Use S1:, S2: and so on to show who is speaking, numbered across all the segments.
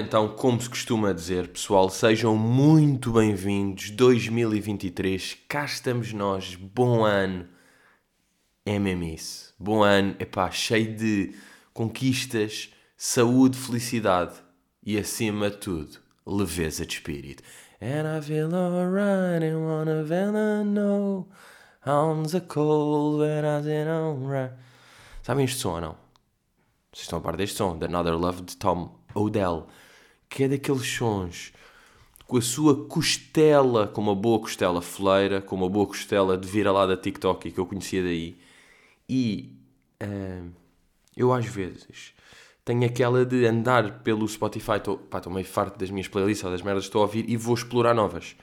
S1: Então, como se costuma dizer, pessoal, sejam muito bem-vindos. 2023, cá estamos nós. Bom ano. É mesmo isso. Bom ano, epá, cheio de conquistas, saúde, felicidade e acima de tudo, leveza de espírito. And I feel alright and wanna feel know. Arms are cold when I alright. Sabem este som ou não? Vocês estão a par deste som? The Another Love de Tom Odell. Que é daqueles sons com a sua costela, com uma boa costela fleira, com uma boa costela de vira lá da TikTok que eu conhecia daí. E uh, eu às vezes tenho aquela de andar pelo Spotify, estou meio farto das minhas playlists ou das merdas que estou a ouvir e vou explorar novas.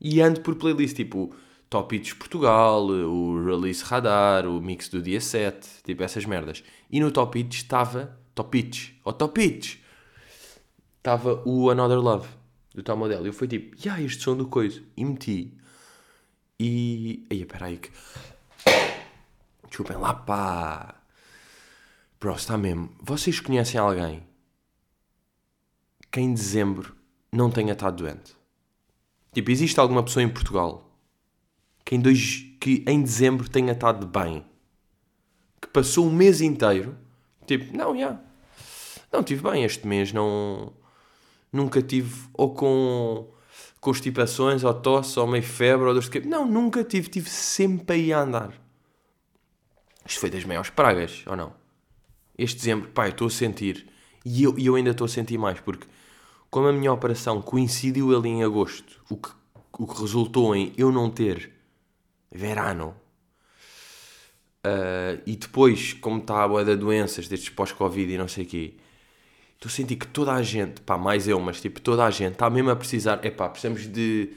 S1: E ando por playlists tipo Top Hits Portugal, o Release Radar, o Mix do dia 7, tipo essas merdas. E no Top Hits estava Top Hits, ou Top Hits, estava o Another Love do Tom Model. E eu fui tipo, e yeah, este som do coisa. E meti. E. Aí, peraí que. Desculpem lá, pá. Bro, está mesmo. Vocês conhecem alguém que em dezembro não tenha estado doente? Tipo, existe alguma pessoa em Portugal que em, dois, que em dezembro tenha estado bem? Que passou o mês inteiro? Tipo, não, já. Yeah. Não, tive bem este mês, não. Nunca tive ou com constipações, ou tosse, ou meio febre, ou dor de cabeça. Não, nunca tive. Tive sempre aí a andar. Isto foi das maiores pragas, ou não? este dezembro, pá, estou a sentir, e eu, e eu ainda estou a sentir mais, porque como a minha operação coincidiu ali em agosto, o que, o que resultou em eu não ter verano, uh, e depois, como está a boa da doenças, destes pós-Covid e não sei o quê, estou a sentir que toda a gente, pá, mais eu, mas tipo, toda a gente está mesmo a precisar, é pá, precisamos de,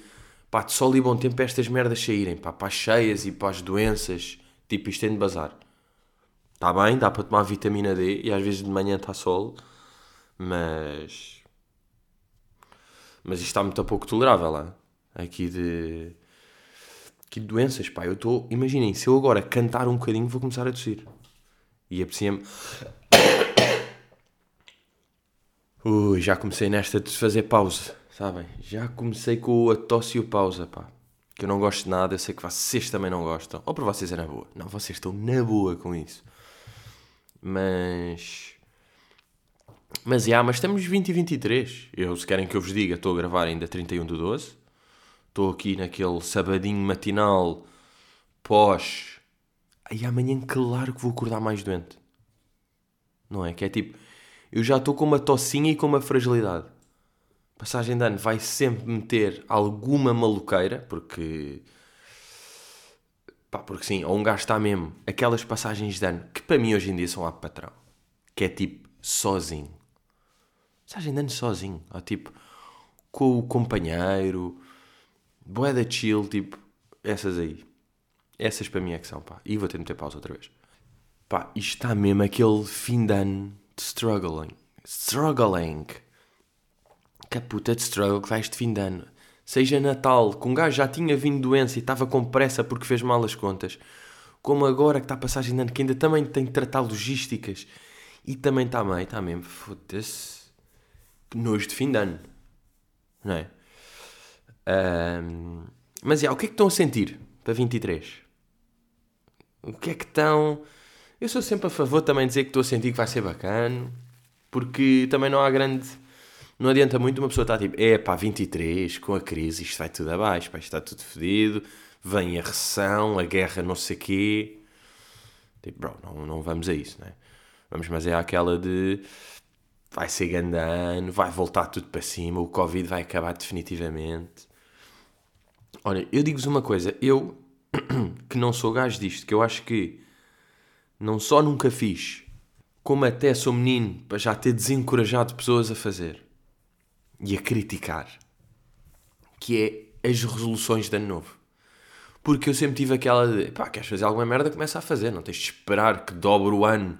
S1: pá, de sol e bom tempo para estas merdas saírem, pá, para as cheias e para as doenças, tipo, isto tem de bazar. Está bem, dá para tomar vitamina D e às vezes de manhã está sol, mas. Mas isto está muito a pouco tolerável lá. Aqui de. Aqui de doenças, pá. Eu estou. Imaginem, se eu agora cantar um bocadinho, vou começar a tossir. E aprecia-me. Ui, já comecei nesta de fazer pausa, sabem? Já comecei com a tosse e o pausa, pá. Que eu não gosto de nada, eu sei que vocês também não gostam. Ou para vocês é na boa. Não, vocês estão na boa com isso. Mas. Mas, já, mas estamos 20 e 23. Eu, se querem que eu vos diga, estou a gravar ainda 31 de 12. Estou aqui naquele sabadinho matinal pós. Aí amanhã, claro que vou acordar mais doente. Não é? Que é tipo. Eu já estou com uma tossinha e com uma fragilidade. Passagem de ano vai sempre meter alguma maluqueira, porque Pá, porque sim, ou um gajo está mesmo aquelas passagens de ano que para mim hoje em dia são lá patrão, que é tipo sozinho. Passagem de ano sozinho, ou tipo com o companheiro, boeda chill, tipo essas aí. Essas para mim é que são, pá. E vou ter de meter pausa outra vez. Pá, isto está mesmo aquele fim de ano struggling. Struggling. Que puta de struggle que vai este fim de ano seja Natal, que um gajo já tinha vindo doença e estava com pressa porque fez mal as contas, como agora que está a passagem de ano, que ainda também tem que tratar logísticas e também está bem, está mesmo, foda-se, que nojo de fim de ano, não é? Um, mas já, o que é que estão a sentir para 23? O que é que estão. Eu sou sempre a favor também de dizer que estou a sentir que vai ser bacana, porque também não há grande não adianta muito uma pessoa estar tipo, é pá, 23, com a crise, isto vai tudo abaixo, pá, isto está tudo fedido, vem a recessão, a guerra não sei quê. Tipo, bro, não, não vamos a isso, né? Vamos, mas é aquela de vai ser grande vai voltar tudo para cima, o Covid vai acabar definitivamente. Olha, eu digo-vos uma coisa, eu que não sou gajo disto, que eu acho que não só nunca fiz, como até sou menino para já ter desencorajado pessoas a fazer e a criticar, que é as resoluções de ano novo. Porque eu sempre tive aquela de, pá, queres fazer alguma merda, começa a fazer, não tens de esperar que dobre o ano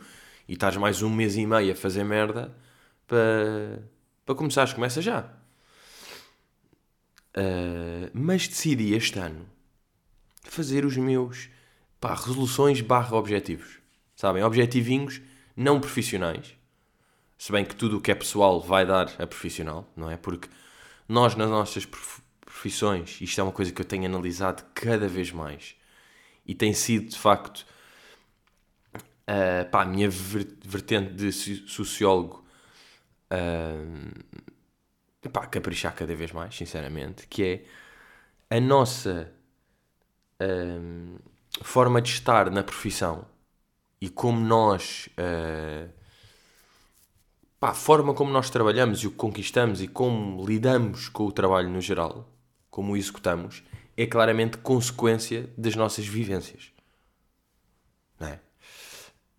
S1: e estás mais um mês e meio a fazer merda para, para começares, começa já. Uh, mas decidi este ano fazer os meus pá, resoluções barra objetivos. Sabem? Objetivinhos não profissionais. Se bem que tudo o que é pessoal vai dar a profissional, não é? Porque nós, nas nossas profissões, isto é uma coisa que eu tenho analisado cada vez mais e tem sido de facto uh, pá, a minha vertente de sociólogo uh, pá, caprichar cada vez mais, sinceramente, que é a nossa uh, forma de estar na profissão e como nós uh, a forma como nós trabalhamos e o que conquistamos e como lidamos com o trabalho no geral, como o executamos, é claramente consequência das nossas vivências. Não é?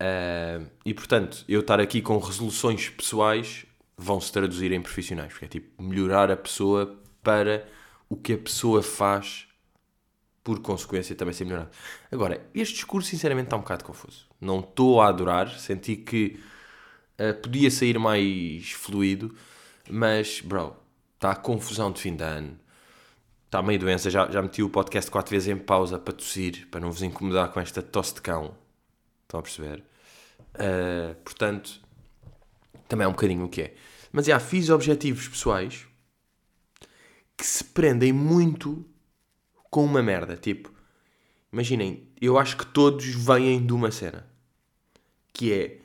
S1: Uh, e portanto, eu estar aqui com resoluções pessoais vão se traduzir em profissionais, porque é tipo melhorar a pessoa para o que a pessoa faz, por consequência também ser melhorado. Agora, este discurso sinceramente está um bocado confuso. Não estou a adorar, senti que uh, podia sair mais fluido, mas, bro, está confusão de fim de ano. Está meio doença, já, já meti o podcast quatro vezes em pausa para tossir, para não vos incomodar com esta tosse de cão. Estão a perceber? Uh, portanto, também é um bocadinho o que é. Mas já fiz objetivos pessoais que se prendem muito com uma merda. Tipo, imaginem, eu acho que todos vêm de uma cena que é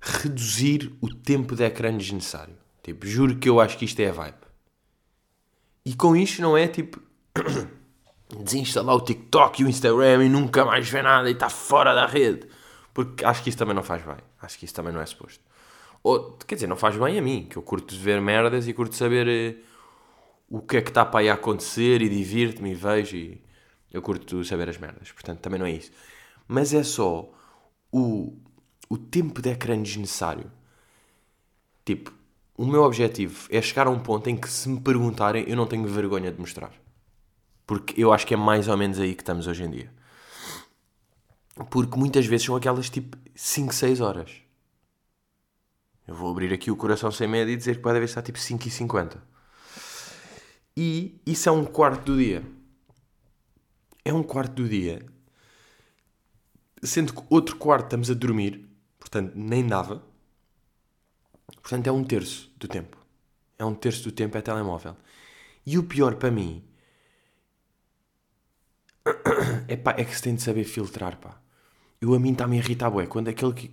S1: reduzir o tempo de ecrã desnecessário. Tipo, juro que eu acho que isto é a vibe. E com isto não é tipo desinstalar o TikTok e o Instagram e nunca mais ver nada e está fora da rede. Porque acho que isso também não faz bem. Acho que isso também não é suposto. Ou, quer dizer, não faz bem a mim, que eu curto ver merdas e curto saber eh, o que é que está para aí a acontecer e divirto-me e vejo e eu curto saber as merdas. Portanto, também não é isso. Mas é só o, o tempo de ecrã desnecessário. Tipo, o meu objetivo é chegar a um ponto em que se me perguntarem eu não tenho vergonha de mostrar. Porque eu acho que é mais ou menos aí que estamos hoje em dia. Porque muitas vezes são aquelas tipo 5, 6 horas. Eu vou abrir aqui o coração sem medo e dizer que pode haver estar tipo 5 e 50. E isso é um quarto do dia. É um quarto do dia. Sendo que outro quarto estamos a dormir, portanto nem dava. Portanto é um terço do tempo. É um terço do tempo é telemóvel. E o pior para mim é, pá, é que se tem de saber filtrar, pá. Eu a mim está-me a irritar, bué. Quando aquele que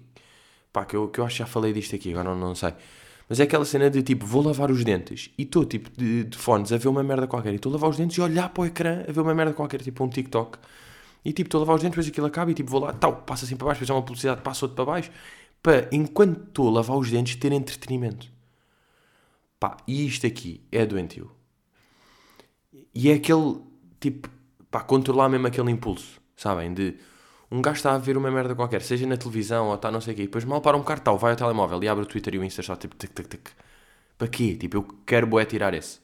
S1: pá, que eu, que eu acho que já falei disto aqui, agora não, não sei. Mas é aquela cena de tipo, vou lavar os dentes e estou tipo de, de, fones a ver uma merda qualquer e estou a lavar os dentes e olhar para o ecrã a ver uma merda qualquer, tipo um TikTok. E tipo, estou a lavar os dentes, depois aquilo acaba e tipo, vou lá, tal, passa assim para baixo, depois é uma publicidade, passa outro para baixo, para enquanto estou a lavar os dentes ter entretenimento. Pá, e isto aqui é doentio. E é aquele tipo, pá, controlar mesmo aquele impulso, sabem? De um gajo está a ver uma merda qualquer, seja na televisão ou está não sei o quê, depois mal para um cartão, vai ao telemóvel e abre o Twitter e o Insta só tipo tic, tic, tic. Para quê? Tipo, eu quero boé tirar esse.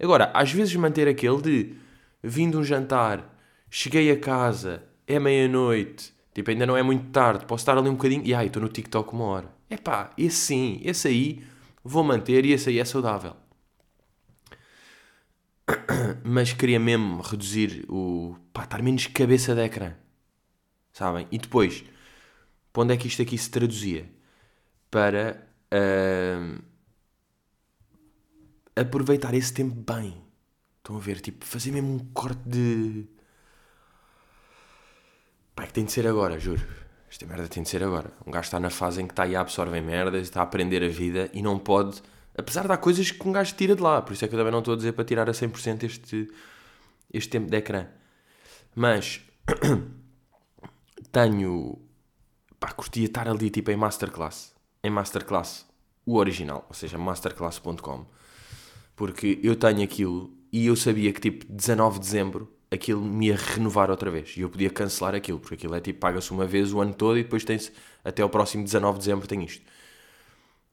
S1: Agora, às vezes manter aquele de vindo um jantar, cheguei a casa, é meia-noite, tipo, ainda não é muito tarde, posso estar ali um bocadinho e ai, estou no TikTok uma hora. É pá, esse sim, esse aí vou manter e esse aí é saudável. Mas queria mesmo reduzir o. pá, estar menos cabeça de ecrã. Sabem? E depois, para onde é que isto aqui se traduzia? Para uh, aproveitar esse tempo bem. Estão a ver? Tipo, fazer mesmo um corte de. Pá, é que tem de ser agora, juro. Esta merda tem de ser agora. Um gajo está na fase em que está aí a absorver merdas, está a aprender a vida e não pode. Apesar de há coisas que um gajo tira de lá. Por isso é que eu também não estou a dizer para tirar a 100% este, este tempo de ecrã. Mas tenho. Pá, curtia estar ali tipo em Masterclass. Em Masterclass, o original, ou seja, masterclass.com. Porque eu tenho aquilo e eu sabia que tipo 19 de dezembro aquilo me ia renovar outra vez e eu podia cancelar aquilo, porque aquilo é tipo paga-se uma vez o ano todo e depois tem-se até o próximo 19 de dezembro tem isto.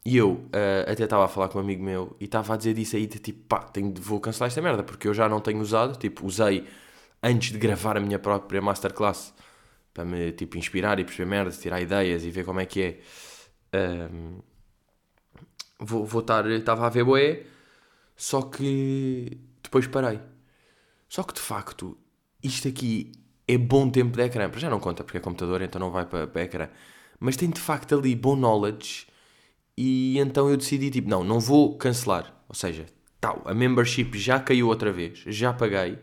S1: E eu uh, até estava a falar com um amigo meu e estava a dizer disso aí, de, tipo, pá, tenho, vou cancelar esta merda, porque eu já não tenho usado, tipo, usei antes de gravar a minha própria masterclass para me tipo, inspirar e perceber merdas, tirar ideias e ver como é que é. Um, vou, vou estar. Estava a ver boé, só que depois parei. Só que de facto, isto aqui é bom tempo de ecrã. Para já não conta porque é computador, então não vai para, para ecrã. Mas tem de facto ali bom knowledge E então eu decidi, tipo, não, não vou cancelar. Ou seja, tal, a membership já caiu outra vez, já paguei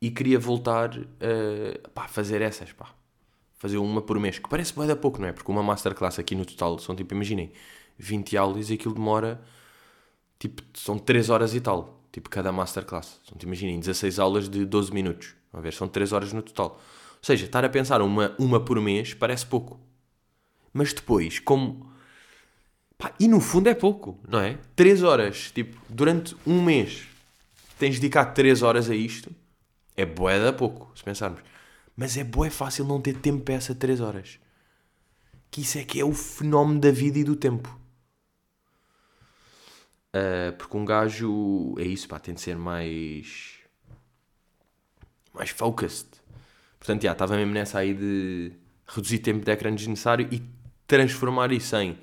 S1: e queria voltar uh, a fazer essas, pá. Fazer uma por mês, que parece bem da pouco, não é? Porque uma masterclass aqui no total são tipo, imaginem, 20 aulas e aquilo demora, tipo, são 3 horas e tal, tipo, cada masterclass. São, imaginem, 16 aulas de 12 minutos. A ver, são 3 horas no total. Ou seja, estar a pensar uma, uma por mês parece pouco. Mas depois, como. Pá, e no fundo é pouco, não é? 3 horas, tipo, durante um mês tens dedicado 3 horas a isto é bué da pouco, se pensarmos. Mas é bué fácil não ter tempo para essa 3 horas. Que isso é que é o fenómeno da vida e do tempo. Uh, porque um gajo é isso, pá, tem de ser mais. mais focused. Portanto, já, estava mesmo nessa aí de reduzir tempo de ecrã desnecessário e transformar isso em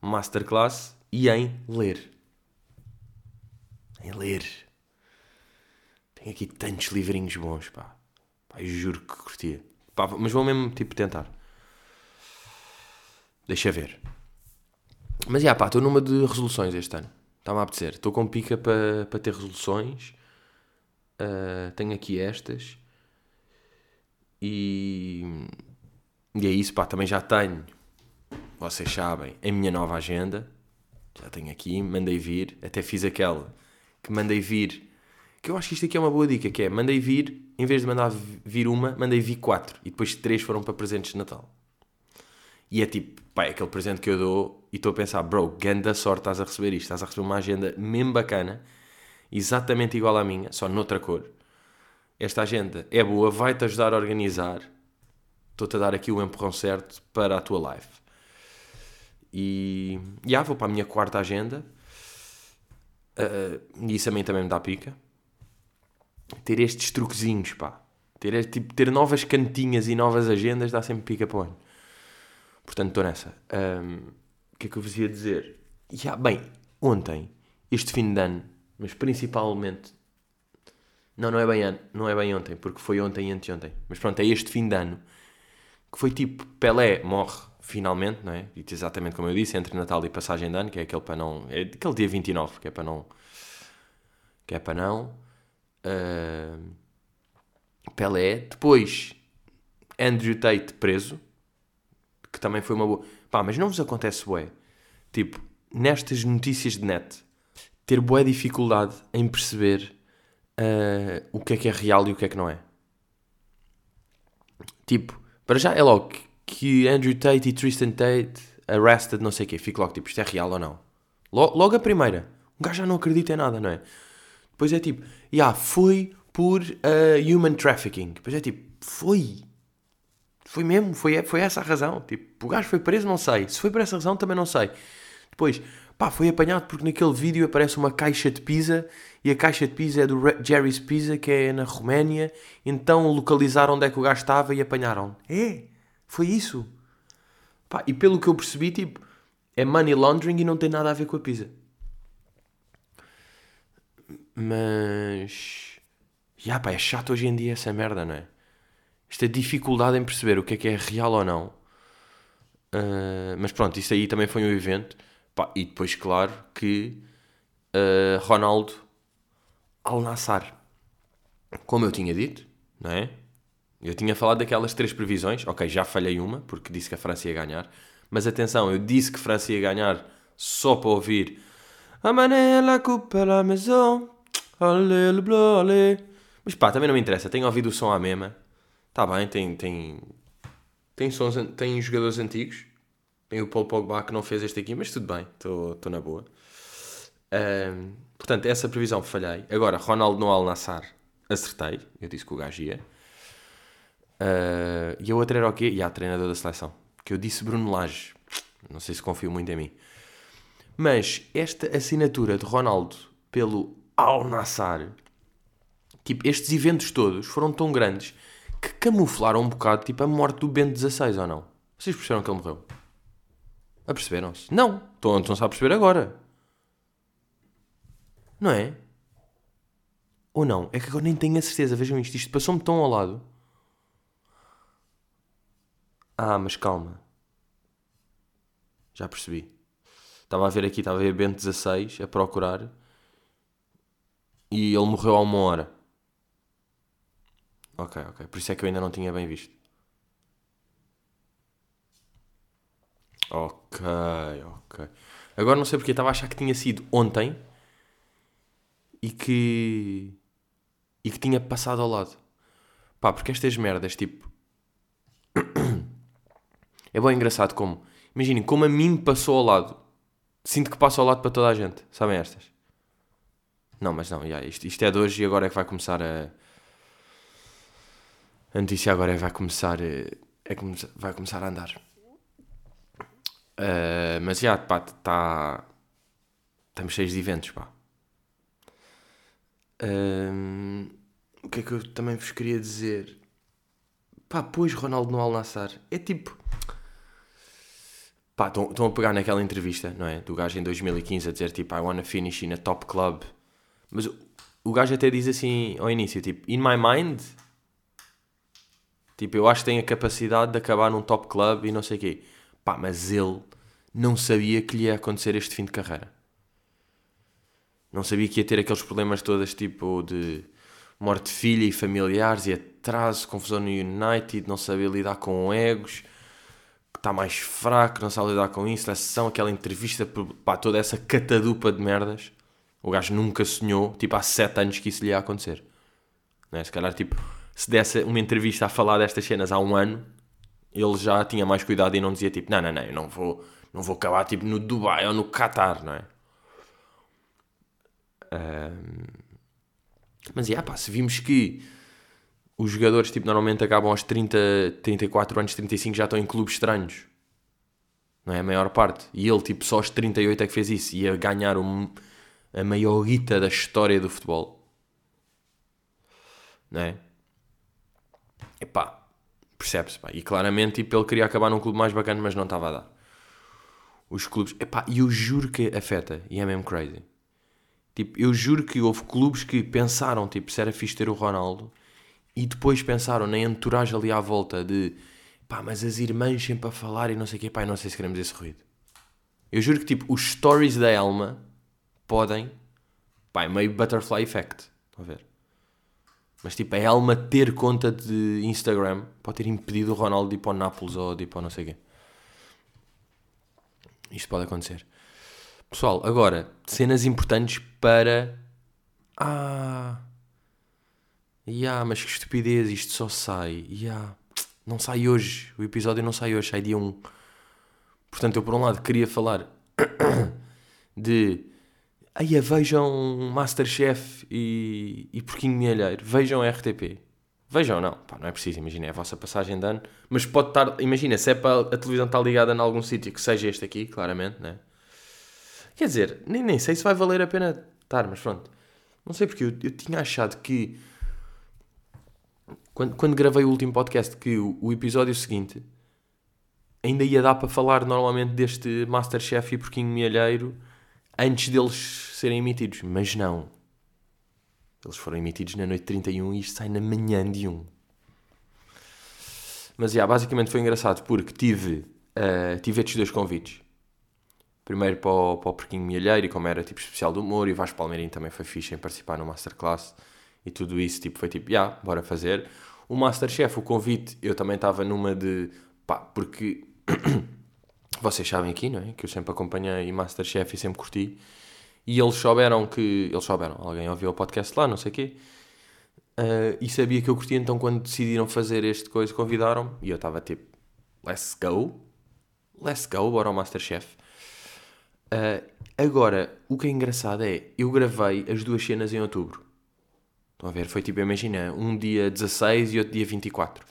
S1: masterclass e em ler. Em ler. Tenho aqui tantos livrinhos bons, pá. Eu juro que curtia. Pá, mas vou mesmo, tipo, tentar. Deixa ver. Mas, já, pá, estou numa de resoluções este ano. Está-me a apetecer. Estou com pica para pa ter resoluções. Uh, tenho aqui estas. E... E é isso, pá. Também já tenho, vocês sabem, a minha nova agenda. Já tenho aqui, mandei vir. Até fiz aquela que mandei vir que eu acho que isto aqui é uma boa dica, que é, mandei vir, em vez de mandar vir uma, mandei vir quatro. E depois três foram para presentes de Natal. E é tipo, pá, é aquele presente que eu dou e estou a pensar, bro, ganda sorte estás a receber isto. Estás a receber uma agenda mesmo bacana, exatamente igual à minha, só noutra cor. Esta agenda é boa, vai-te ajudar a organizar. Estou-te a dar aqui o empurrão certo para a tua live. E já vou para a minha quarta agenda. Uh, e isso também, também me dá pica ter estes truquezinhos, pá. Ter, tipo, ter novas cantinhas e novas agendas dá sempre pica para. Portanto, estou nessa. Um, o que é que eu vos ia dizer? Yeah, bem, ontem, este fim de ano, mas principalmente. Não, não é bem, ano, não é bem ontem, porque foi ontem e anteontem. Mas pronto, é este fim de ano que foi tipo: Pelé morre finalmente, não é? Exatamente como eu disse, entre Natal e passagem de ano, que é aquele para não. É aquele dia 29, que é para não. Que é para não. Uh, Pelé. Depois, Andrew Tate preso, que também foi uma boa. Pá, mas não vos acontece, bué. Tipo, nestas notícias de net, ter boa dificuldade em perceber uh, o que é que é real e o que é que não é. Tipo, para já é logo que Andrew Tate e Tristan Tate arrested, não sei o quê. Fico logo tipo, isto é real ou não? Logo, logo a primeira. Um gajo já não acredita em nada, não é? Depois é tipo, yeah, foi por uh, human trafficking. Depois é tipo, foi. Foi mesmo, foi, foi essa a razão. Tipo, o gajo foi preso, não sei. Se foi por essa razão, também não sei. Depois, pá, foi apanhado porque naquele vídeo aparece uma caixa de pizza e a caixa de pizza é do Jerry's Pizza, que é na Roménia. Então localizaram onde é que o gajo estava e apanharam. É, foi isso. Pá, e pelo que eu percebi, tipo, é money laundering e não tem nada a ver com a pizza. Mas. Já, pá, é chato hoje em dia essa merda, não é? Esta dificuldade em perceber o que é que é real ou não. Uh, mas pronto, isso aí também foi um evento. Pá, e depois, claro, que uh, Ronaldo Al Nassar. Como eu tinha dito, não é? Eu tinha falado daquelas três previsões. Ok, já falhei uma, porque disse que a França ia ganhar. Mas atenção, eu disse que a França ia ganhar só para ouvir a manela coupe à la maison. Mas pá, também não me interessa. Tenho ouvido o som à mesma. Está bem, tem, tem, tem, sons, tem jogadores antigos. Tem o Paul Pogba que não fez este aqui, mas tudo bem, estou na boa. Um, portanto, essa previsão falhei. Agora, Ronaldo no Al Nassar, acertei. Eu disse que o gajo ia. Uh, e a outra era o quê? E a treinador da seleção. Que eu disse Bruno Lage. Não sei se confio muito em mim. Mas esta assinatura de Ronaldo pelo Al Nassar, tipo, estes eventos todos foram tão grandes que camuflaram um bocado tipo, a morte do Bento XVI, ou não? Vocês perceberam que ele morreu? Aperceberam-se? Não. Estão, estão-se a perceber agora. Não é? Ou não? É que agora nem tenho a certeza. Vejam isto. Isto passou-me tão ao lado. Ah, mas calma. Já percebi. Estava a ver aqui, estava a ver Bento 16 a procurar. E ele morreu há uma hora. Ok, ok. Por isso é que eu ainda não tinha bem visto. Ok, ok. Agora não sei porque estava a achar que tinha sido ontem e que. e que tinha passado ao lado. Pá, porque estas merdas, tipo. é bem engraçado como. Imaginem, como a mim passou ao lado. Sinto que passa ao lado para toda a gente. Sabem estas? Não, mas não, yeah, isto, isto é de hoje e agora é que vai começar a. A notícia agora é vai começar. É que vai começar a andar. Uh, mas já, pá, tá. Estamos cheios de eventos, pá. Uh, o que é que eu também vos queria dizer? Pá, pois Ronaldo no Al Nassar. É tipo. Pá, estão a pegar naquela entrevista, não é? Do gajo em 2015 a dizer tipo, I wanna finish in a top club. Mas o gajo até diz assim ao início, tipo, in my mind. Tipo, eu acho que tem a capacidade de acabar num top club e não sei o quê. Pá, mas ele não sabia que lhe ia acontecer este fim de carreira. Não sabia que ia ter aqueles problemas todos, tipo de morte de filha e familiares e atraso, confusão no United, não sabia lidar com egos, que está mais fraco, não sabe lidar com isso, sessão, aquela entrevista, pá, toda essa catadupa de merdas. O gajo nunca sonhou, tipo, há sete anos que isso lhe ia acontecer. Não é? Se calhar, tipo, se desse uma entrevista a falar destas cenas há um ano, ele já tinha mais cuidado e não dizia tipo, não, não, não, eu não vou, não vou acabar tipo no Dubai ou no Qatar, não é? Um... Mas, yeah, pá, se vimos que os jogadores, tipo, normalmente acabam aos 30, 34 anos, 35, já estão em clubes estranhos. Não é? A maior parte. E ele, tipo, só aos 38 é que fez isso. Ia ganhar um, a maior guita da história do futebol. Não é? Epá, percebe-se. E claramente, tipo, ele queria acabar num clube mais bacana, mas não estava a dar. Os clubes, epá, e eu juro que afeta, e é mesmo crazy. Tipo, eu juro que houve clubes que pensaram, tipo, se era fixe ter o Ronaldo, e depois pensaram na entourage ali à volta de, pá, mas as irmãs sempre a falar e não sei o quê, pá, não sei se queremos esse ruído. Eu juro que, tipo, os stories da Elma podem, pá, é meio butterfly effect, estão a ver? Mas tipo, a Elma ter conta de Instagram pode ter impedido o Ronaldo de ir para o Nápoles ou de ir para não sei o quê. Isto pode acontecer. Pessoal, agora, cenas importantes para. Ah. Yeah, mas que estupidez, isto só sai. Yeah. Não sai hoje. O episódio não sai hoje, sai dia 1. Portanto, eu por um lado queria falar de Aí vejam Masterchef e, e Porquinho Mielheiro, vejam RTP. Vejam, não, pá, não é preciso, imagina, é a vossa passagem de ano, mas pode estar, imagina, se é para a televisão estar ligada em algum sítio que seja este aqui, claramente, né? Quer dizer, nem, nem sei se vai valer a pena estar, mas pronto. Não sei porque eu, eu tinha achado que quando, quando gravei o último podcast, que o, o episódio seguinte ainda ia dar para falar normalmente deste Masterchef e Porquinho Mielheiro antes deles serem emitidos, mas não. Eles foram emitidos na noite 31 e isto sai na manhã de 1. Mas, yeah, basicamente foi engraçado porque tive, uh, tive estes dois convites. Primeiro para o, para o Porquinho Milheiro, e como era tipo especial do humor, e Vasco Palmeirinho também foi fixe em participar no Masterclass, e tudo isso tipo, foi tipo, já, yeah, bora fazer. O Masterchef, o convite, eu também estava numa de, pá, porque vocês sabem aqui, não é? Que eu sempre acompanhei Masterchef e sempre curti. E eles souberam que. Eles souberam, alguém ouviu o podcast lá, não sei o quê. Uh, e sabia que eu curtia, então quando decidiram fazer este coisa, convidaram-me. E eu estava tipo, let's go. Let's go, bora ao Masterchef. Uh, agora, o que é engraçado é, eu gravei as duas cenas em outubro. Estão a ver? Foi tipo, imagina, um dia 16 e outro dia 24.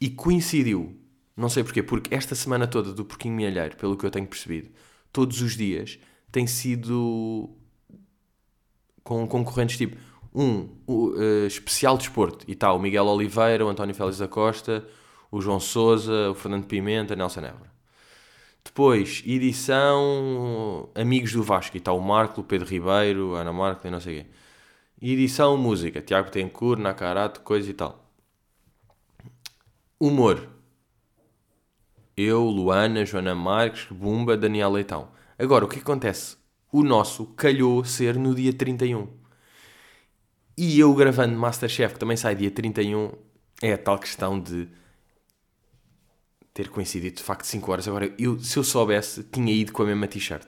S1: E coincidiu não sei porquê, porque esta semana toda do Porquinho Mielheiro, pelo que eu tenho percebido, todos os dias tem sido com concorrentes tipo um uh, especial de e tal, o Miguel Oliveira, o António Félix da Costa, o João Souza, o Fernando Pimenta, Nelson Évora. Depois, edição Amigos do Vasco, e tal, o Marco, o Pedro Ribeiro, a Ana Marco e não sei o quê. Edição Música, Tiago Tencourt, Nakarato, coisa e tal. Humor, eu, Luana, Joana Marques, Bumba, Daniel Leitão. Agora, o que acontece? O nosso calhou ser no dia 31. E eu gravando Masterchef, que também sai dia 31, é a tal questão de ter coincidido de facto 5 horas. Agora, eu, se eu soubesse, tinha ido com a mesma t-shirt.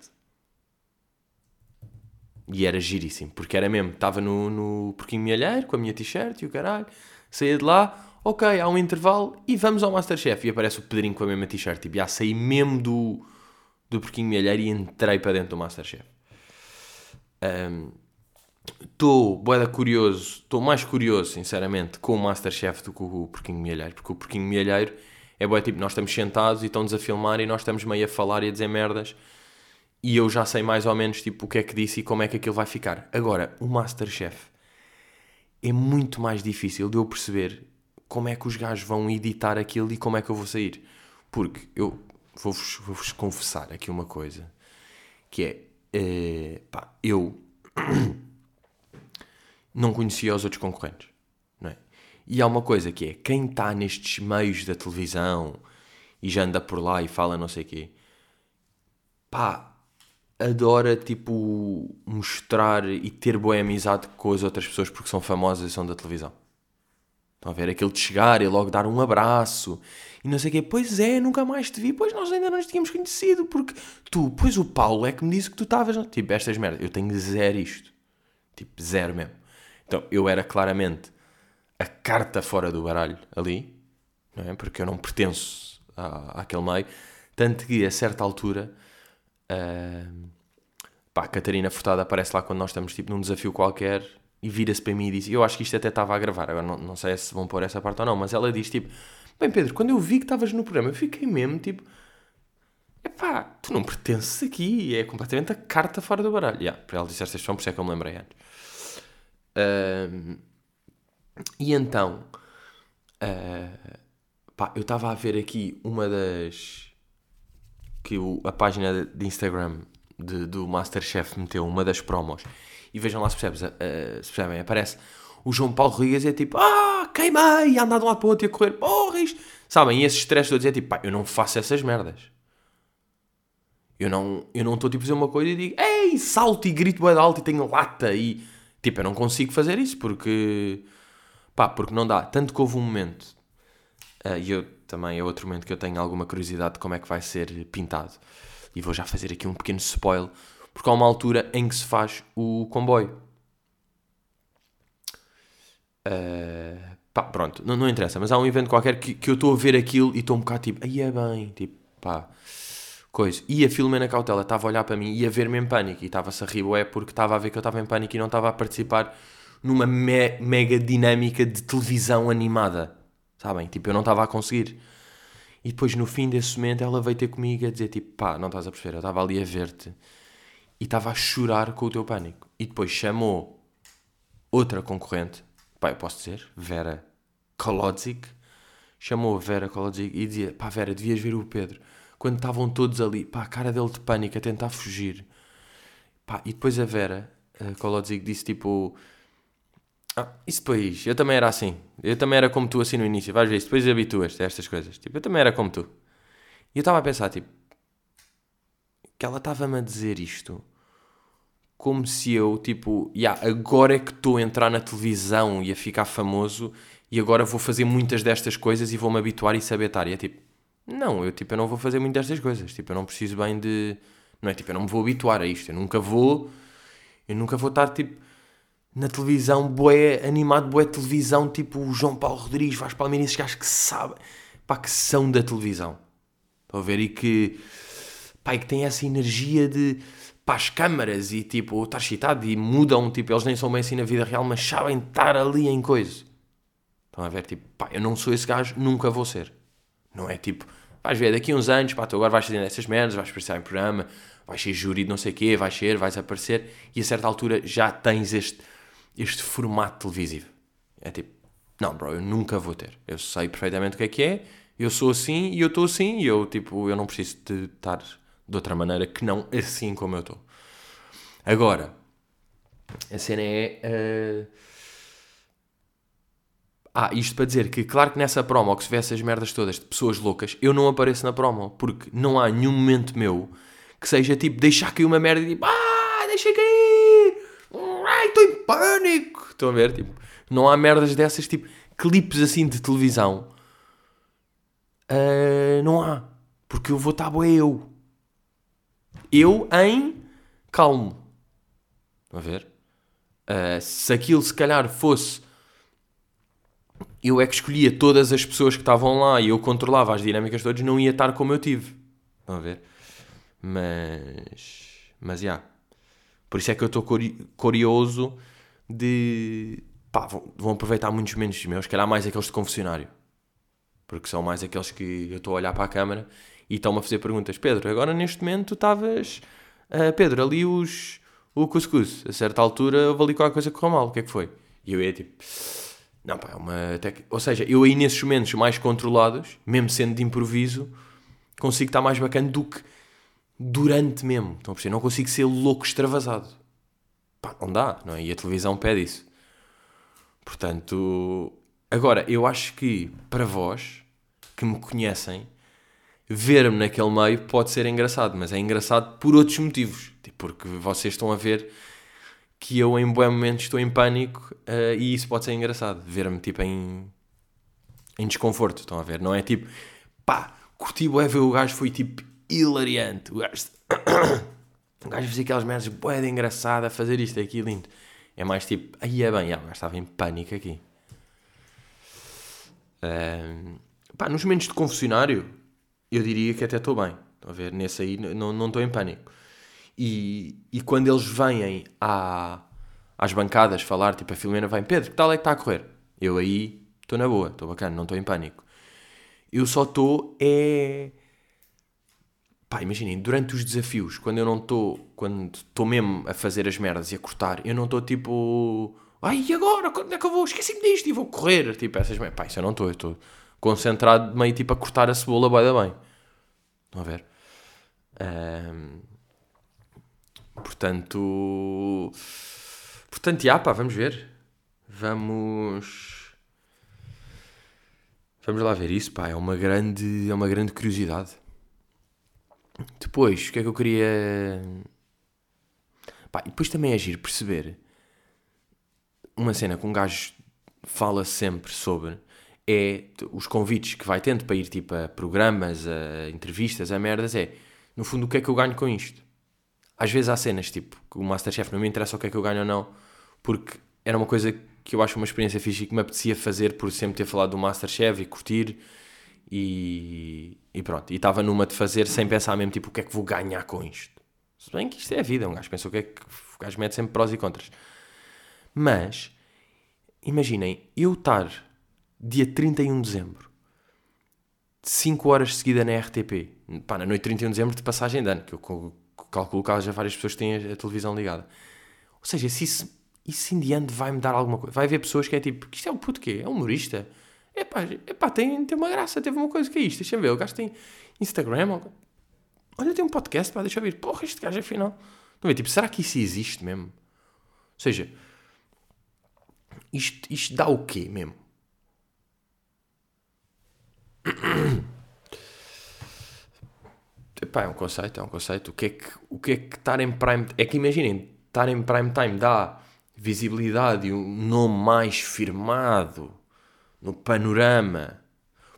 S1: E era giríssimo, porque era mesmo, estava no, no Porquinho Milheiro com a minha t-shirt e o caralho, saía de lá, ok, há um intervalo e vamos ao Masterchef. E aparece o Pedrinho com a mesma t-shirt, tipo, já saí mesmo do, do Porquinho Milheiro e entrei para dentro do Masterchef. Estou, um, boeda curioso, estou mais curioso, sinceramente, com o Masterchef do que com o Porquinho Milheiro, porque o Porquinho Milheiro é boa, tipo, nós estamos sentados e estão-nos a filmar e nós estamos meio a falar e a dizer merdas e eu já sei mais ou menos tipo o que é que disse e como é que aquilo vai ficar. Agora, o Masterchef é muito mais difícil de eu perceber como é que os gajos vão editar aquilo e como é que eu vou sair. Porque eu vou-vos vou confessar aqui uma coisa que é, é pá, eu não conhecia os outros concorrentes. Não é? E há uma coisa que é quem está nestes meios da televisão e já anda por lá e fala não sei o quê, pá, adora tipo mostrar e ter boa amizade com as outras pessoas porque são famosas e são da televisão. Estão a ver aquele de chegar e logo dar um abraço e não sei o quê. Pois é, nunca mais te vi. Pois nós ainda não nos tínhamos conhecido porque tu, pois o Paulo é que me disse que tu estavas. Tipo, estas merdas. Eu tenho zero isto. Tipo, zero mesmo. Então eu era claramente a carta fora do baralho ali, não é? Porque eu não pertenço à, àquele meio. Tanto que a certa altura Uh, pá, a Catarina Furtada aparece lá quando nós estamos tipo, num desafio qualquer e vira-se para mim e diz: Eu acho que isto até estava a gravar, agora não, não sei se vão pôr essa parte ou não, mas ela diz tipo: Bem, Pedro, quando eu vi que estavas no programa, eu fiquei mesmo tipo: Epá, tu não pertences aqui, é completamente a carta fora do baralho. Yeah, para ela dizer esta expressão, por isso é que eu me lembrei antes. E então, uh, pá, eu estava a ver aqui uma das que o, a página de Instagram de, do Masterchef meteu uma das promos e vejam lá se, percebes, uh, se percebem, aparece o João Paulo Rodrigues é tipo, ah, queimei, andar de um lado para o outro e a correr, porras, sabem, e esses stress todos é tipo, pá, eu não faço essas merdas. Eu não eu não estou tipo a dizer uma coisa e digo, ei, salto e grito bem alto e tenho lata e, tipo, eu não consigo fazer isso porque, pá, porque não dá. Tanto que houve um momento, uh, e eu também é outro momento que eu tenho alguma curiosidade de como é que vai ser pintado. E vou já fazer aqui um pequeno spoiler, porque há uma altura em que se faz o comboio. Uh, pá, pronto, não, não interessa, mas há um evento qualquer que, que eu estou a ver aquilo e estou um bocado tipo, aí é bem, tipo, pá, coisa. E a Filomena Cautela estava a olhar para mim e a ver-me em pânico e estava-se a rir, é porque estava a ver que eu estava em pânico e não estava a participar numa me mega dinâmica de televisão animada. Sabem? Tipo, eu não estava a conseguir. E depois, no fim desse momento, ela veio ter comigo a dizer, tipo, pá, não estás a perceber, eu estava ali a ver-te. E estava a chorar com o teu pânico. E depois chamou outra concorrente, pá, eu posso dizer, Vera Kolodzik. Chamou a Vera Kolodzik e dizia, pá, Vera, devias ver o Pedro. Quando estavam todos ali, pá, a cara dele de pânico, a tentar fugir. Pá, e depois a Vera a Kolodzik disse, tipo ah, isso depois, eu também era assim. Eu também era como tu assim no início. Vais ver isso, depois habituas-te a estas coisas. Tipo, eu também era como tu. E eu estava a pensar, tipo, que ela estava-me a dizer isto como se eu, tipo, yeah, agora é que estou a entrar na televisão e a ficar famoso e agora vou fazer muitas destas coisas e vou-me habituar e saber estar. E é tipo, não, eu, tipo, eu não vou fazer muitas destas coisas. Tipo, eu não preciso bem de. Não é tipo, eu não me vou habituar a isto. Eu nunca vou. Eu nunca vou estar, tipo na televisão, boé, animado, boé televisão, tipo o João Paulo Rodrigues, Vasco Palmeiras, esses gajos que sabem, pá, que são da televisão. Estão a ver? E que, e que têm essa energia de, pá, as câmaras e, tipo, estar excitado e mudam, tipo, eles nem são bem assim na vida real, mas sabem estar ali em coisa. Estão a ver? Tipo, pá, eu não sou esse gajo, nunca vou ser. Não é tipo, vais ver, daqui uns anos, pá, tu agora vais fazendo essas merdas, vais aparecer em programa, vais ser júri de não sei o quê, vais ser, vais aparecer, e a certa altura já tens este este formato televisivo. É tipo, não, bro, eu nunca vou ter. Eu sei perfeitamente o que é que é, eu sou assim e eu estou assim e eu, tipo, eu não preciso de estar de outra maneira que não assim como eu estou. Agora, a cena é. Uh... Ah, isto para dizer que, claro que nessa promo, que se vê essas merdas todas de pessoas loucas, eu não apareço na promo, porque não há nenhum momento meu que seja tipo deixar cair uma merda e tipo, ah, deixa cair, ai, estou em pânico. Estão a ver? Tipo, não há merdas dessas, tipo, clipes assim de televisão. Uh, não há. Porque eu vou estar boa eu. Eu em calmo. Estão a ver? Uh, se aquilo se calhar fosse eu é que escolhia todas as pessoas que estavam lá e eu controlava as dinâmicas todas, não ia estar como eu tive. Estão a ver? Mas. Mas já. Yeah. Por isso é que eu estou curioso de. Pá, vão aproveitar muitos menos meus, que era mais aqueles de confessionário. Porque são mais aqueles que eu estou a olhar para a câmara e estão-me a fazer perguntas. Pedro, agora neste momento tu estavas. Uh, Pedro, ali os. O cuscuz. A certa altura houve ali qualquer coisa que correu mal. O que é que foi? E eu ia tipo não, pá, é uma. Tec... Ou seja, eu aí nesses momentos mais controlados, mesmo sendo de improviso, consigo estar mais bacana do que durante mesmo. Estão a perceber? Não consigo ser louco extravasado. Pá, não dá, não é? E a televisão pede isso. Portanto, agora, eu acho que para vós que me conhecem, ver-me naquele meio pode ser engraçado, mas é engraçado por outros motivos. Tipo, porque vocês estão a ver que eu em bom momento estou em pânico uh, e isso pode ser engraçado, ver-me tipo em, em desconforto, estão a ver? Não é tipo, pá, curti bué ver o gajo foi tipo hilariante, o gajo, o gajo aquelas merdas bué de engraçado a fazer isto aqui lindo. É mais tipo, aí é bem, já, o gajo estava em pânico aqui. Uh, pá, nos momentos de confessionário, eu diria que até estou bem. Estão a ver? Nesse aí não, não estou em pânico. E, e quando eles vêm à, às bancadas falar, tipo a Filomena vem, Pedro, que tal é que está a correr? Eu aí estou na boa, estou bacana, não estou em pânico. Eu só estou é... Pá, imaginem, durante os desafios, quando eu não estou, quando estou mesmo a fazer as merdas e a cortar, eu não estou tipo... Ai, e agora? Quando é que eu vou? Esqueci-me disto e vou correr. Tipo, essas... Pá, isso eu não estou, eu estou concentrado meio tipo a cortar a cebola vai bem. Estão a ver? Um... Portanto. Portanto, já, pá, vamos ver. Vamos. Vamos lá ver isso, pá. É uma grande, é uma grande curiosidade. Depois, o que é que eu queria. Pá, e depois também é agir, perceber. Uma cena que um gajo fala sempre sobre é os convites que vai tendo para ir tipo a programas, a entrevistas, a merdas. É no fundo o que é que eu ganho com isto às vezes há cenas, tipo, que o Masterchef não me interessa o que é que eu ganho ou não, porque era uma coisa que eu acho uma experiência e que me apetecia fazer por sempre ter falado do Masterchef e curtir e, e pronto. E estava numa de fazer sem pensar mesmo, tipo, o que é que vou ganhar com isto? Se bem que isto é a vida, um gajo pensa o que é que o gajo mete sempre prós e contras. Mas, imaginem, eu estar dia 31 de dezembro 5 horas seguida na RTP, pá, na noite de 31 de dezembro de passagem de ano, que eu calculo que já várias pessoas têm a, televisão ligada. Ou seja, se isso, isso em diante vai-me dar alguma coisa. Vai haver pessoas que é tipo, isto é o puto quê? É humorista? Epá, epá tem, tem uma graça, teve uma coisa que é isto. Deixa eu ver, o gajo tem Instagram. Olha, tem um podcast, pá, deixa eu ver. Porra, este gajo. Estão a ver, tipo, será que isso existe mesmo? Ou seja, isto, isto dá o quê mesmo? Epá, é um conceito, é um conceito. O que é que, o que, é que estar em prime... É que imaginem, estar em prime time dá visibilidade e um nome mais firmado no panorama.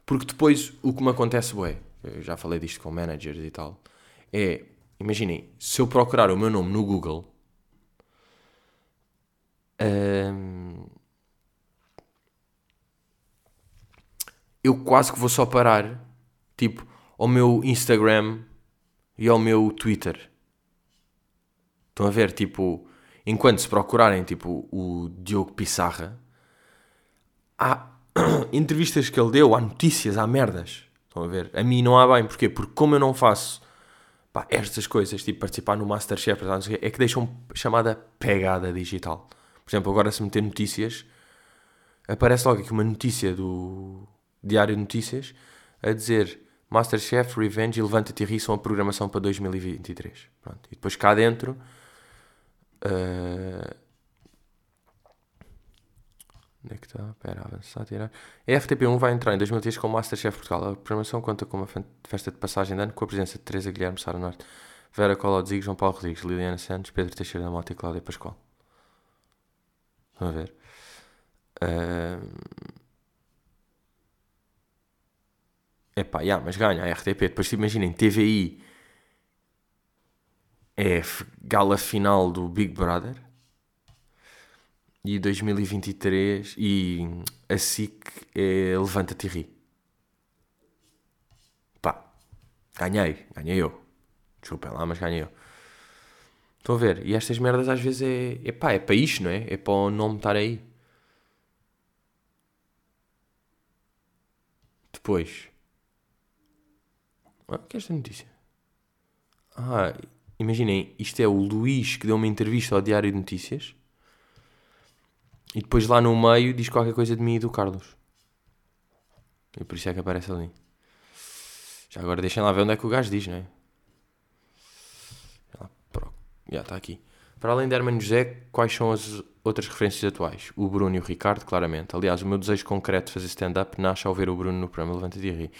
S1: Porque depois o que me acontece, ué, eu já falei disto com managers e tal, é, imaginem, se eu procurar o meu nome no Google, hum, eu quase que vou só parar, tipo, ao meu Instagram e ao meu Twitter. Estão a ver, tipo, enquanto se procurarem, tipo, o Diogo Pissarra, há entrevistas que ele deu, há notícias, há merdas. Estão a ver? A mim não há bem. Porquê? Porque como eu não faço pá, estas coisas, tipo participar no Masterchef, é que deixam chamada pegada digital. Por exemplo, agora se meter notícias, aparece logo aqui uma notícia do Diário de Notícias a dizer Masterchef, Revenge e Levanta-te e Ri são a programação para 2023. Pronto. E depois cá dentro. Uh... Onde é que está? Espera, avançar, tirar. A RTP1 vai entrar em 2003 com o Masterchef Portugal. A programação conta com uma festa de passagem de ano com a presença de Teresa Guilherme, Sara Norte, Vera Cola Rodrigues, João Paulo Rodrigues, Liliana Santos, Pedro Teixeira da Mota e Cláudia Pascoal. Vamos ver. Uh... Epá, yeah, mas ganha a RTP. Depois imaginem, TVI é gala final do Big Brother. E 2023 e a SIC é Levanta-te ri. Pá, ganhei, ganhei eu. Desculpem lá, mas ganhei eu. Estão a ver? E estas merdas às vezes é, é pá, é para isto, não é? É para o nome estar aí. Depois. Ah, que é esta notícia? Ah, imaginem, isto é o Luís que deu uma entrevista ao Diário de Notícias e depois lá no meio diz qualquer coisa de mim e do Carlos. E por isso é que aparece ali. Já agora deixem lá ver onde é que o gajo diz, não é? Já está aqui. Para além de Hermano José, quais são as outras referências atuais? O Bruno e o Ricardo, claramente. Aliás, o meu desejo concreto de fazer stand-up nasce ao ver o Bruno no programa Levanta de Rir.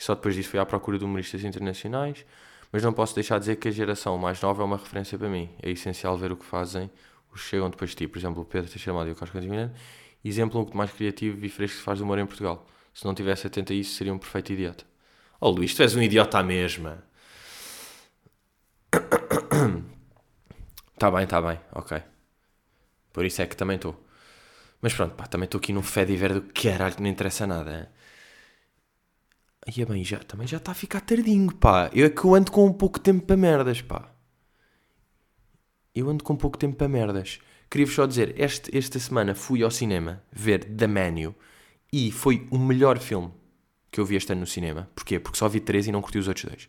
S1: E só depois disso fui à procura de humoristas internacionais, mas não posso deixar de dizer que a geração mais nova é uma referência para mim. É essencial ver o que fazem os que chegam depois de ti. Por exemplo, o Pedro Teixeira Amado e o Carlos Cantimilhano. Exemplo um pouco mais criativo e fresco que faz humor em Portugal. Se não tivesse atento a isso, seria um perfeito idiota. Oh Luís, tu és um idiota à mesma. Está bem, está bem, ok. Por isso é que também estou. Mas pronto, pá, também estou aqui num fé de ver do caralho que não interessa nada. Aí é bem, já, também já está a ficar tardinho, pá. Eu é que eu ando com um pouco tempo para merdas, pá. Eu ando com pouco tempo para merdas. Queria-vos só dizer, este, esta semana fui ao cinema ver The Menu e foi o melhor filme que eu vi este ano no cinema. Porquê? Porque só vi três e não curti os outros dois.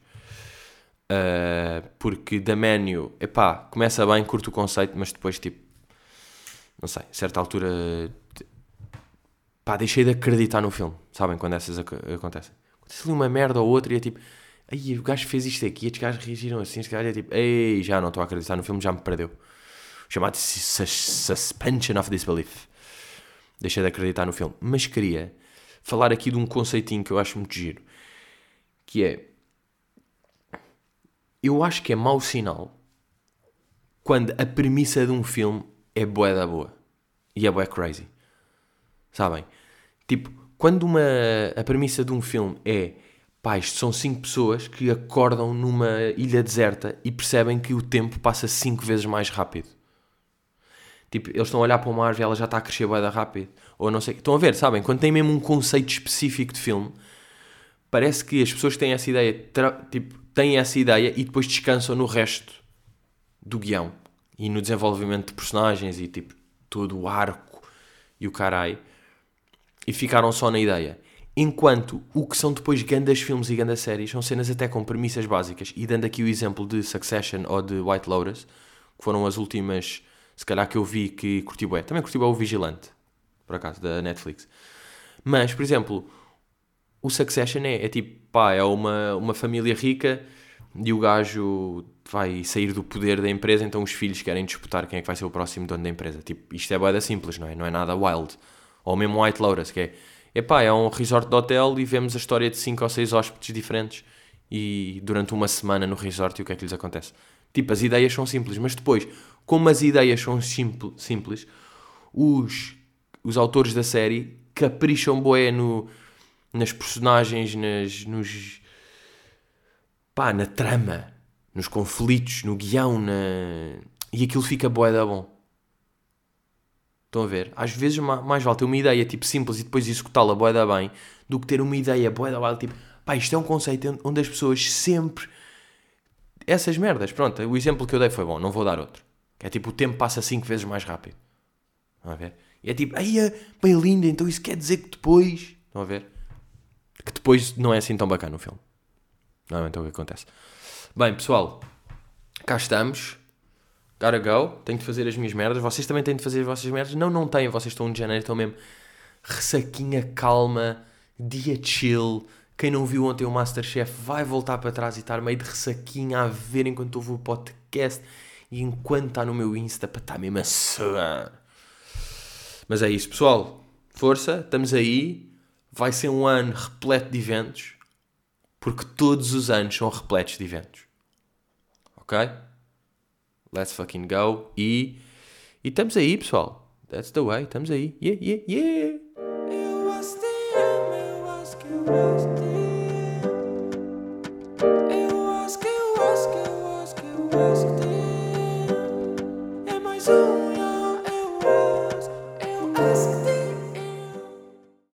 S1: Uh, porque The Menu, epá, começa bem, curto o conceito, mas depois, tipo, não sei, a certa altura, pá, deixei de acreditar no filme, sabem, quando essas ac acontecem. Ali uma merda ou outra e é tipo, aí o gajo fez isto aqui, estes gajos reagiram assim, este gajo é tipo, ei, já não estou a acreditar no filme, já me perdeu. Chamado Suspension of Disbelief. Deixei de acreditar no filme. Mas queria falar aqui de um conceitinho que eu acho muito giro, que é, eu acho que é mau sinal quando a premissa de um filme é bué da boa e é bué crazy. Sabem? Tipo, quando uma, a premissa de um filme é pá, são cinco pessoas que acordam numa ilha deserta e percebem que o tempo passa cinco vezes mais rápido. Tipo, eles estão a olhar para uma árvore e ela já está a crescer da rápido. Ou não sei. Estão a ver, sabem? Quando tem mesmo um conceito específico de filme, parece que as pessoas têm essa ideia, tipo, têm essa ideia e depois descansam no resto do guião e no desenvolvimento de personagens e tipo todo o arco e o carai e ficaram só na ideia. Enquanto o que são depois grandes filmes e grandes séries são cenas até com premissas básicas. E dando aqui o exemplo de Succession ou de White Lotus, que foram as últimas, se calhar que eu vi que curti bem. Também curti bem o Vigilante, por acaso, da Netflix. Mas, por exemplo, o Succession é, é tipo, pá, é uma, uma família rica e o gajo vai sair do poder da empresa, então os filhos querem disputar quem é que vai ser o próximo dono da empresa. Tipo, isto é boeda simples, não é? Não é nada wild. Ou mesmo White Lotus, que é, epá, é um resort de hotel e vemos a história de 5 ou 6 hóspedes diferentes e durante uma semana no resort e o que é que lhes acontece. Tipo, as ideias são simples, mas depois, como as ideias são simples, os, os autores da série capricham boé no, nas personagens, nas, nos. pá, na trama, nos conflitos, no guião, na... e aquilo fica bué da bom. Estão a ver? Às vezes mais vale ter uma ideia tipo simples e depois executá-la bué da bem do que ter uma ideia bué da bem, tipo, pá, isto é um conceito onde as pessoas sempre. Essas merdas, pronto, o exemplo que eu dei foi bom, não vou dar outro. É tipo, o tempo passa 5 vezes mais rápido. Estão a ver? E é tipo, aí bem linda, então isso quer dizer que depois. Estão a ver? que depois não é assim tão bacana o filme. Não é então o que acontece. Bem, pessoal, cá estamos. Gotta go. Tenho de fazer as minhas merdas. Vocês também têm de fazer as vossas merdas. Não, não têm. Vocês estão de janeiro, estão mesmo ressaquinha calma, dia chill. Quem não viu ontem o Masterchef vai voltar para trás e estar meio de ressaquinha a ver enquanto ouve o podcast e enquanto está no meu Insta para estar mesmo a suar. Mas é isso, pessoal. Força, estamos aí vai ser um ano repleto de eventos, porque todos os anos são repletos de eventos. Ok? Let's fucking go. E, e estamos aí, pessoal. That's the way. Estamos aí. Yeah, yeah, yeah.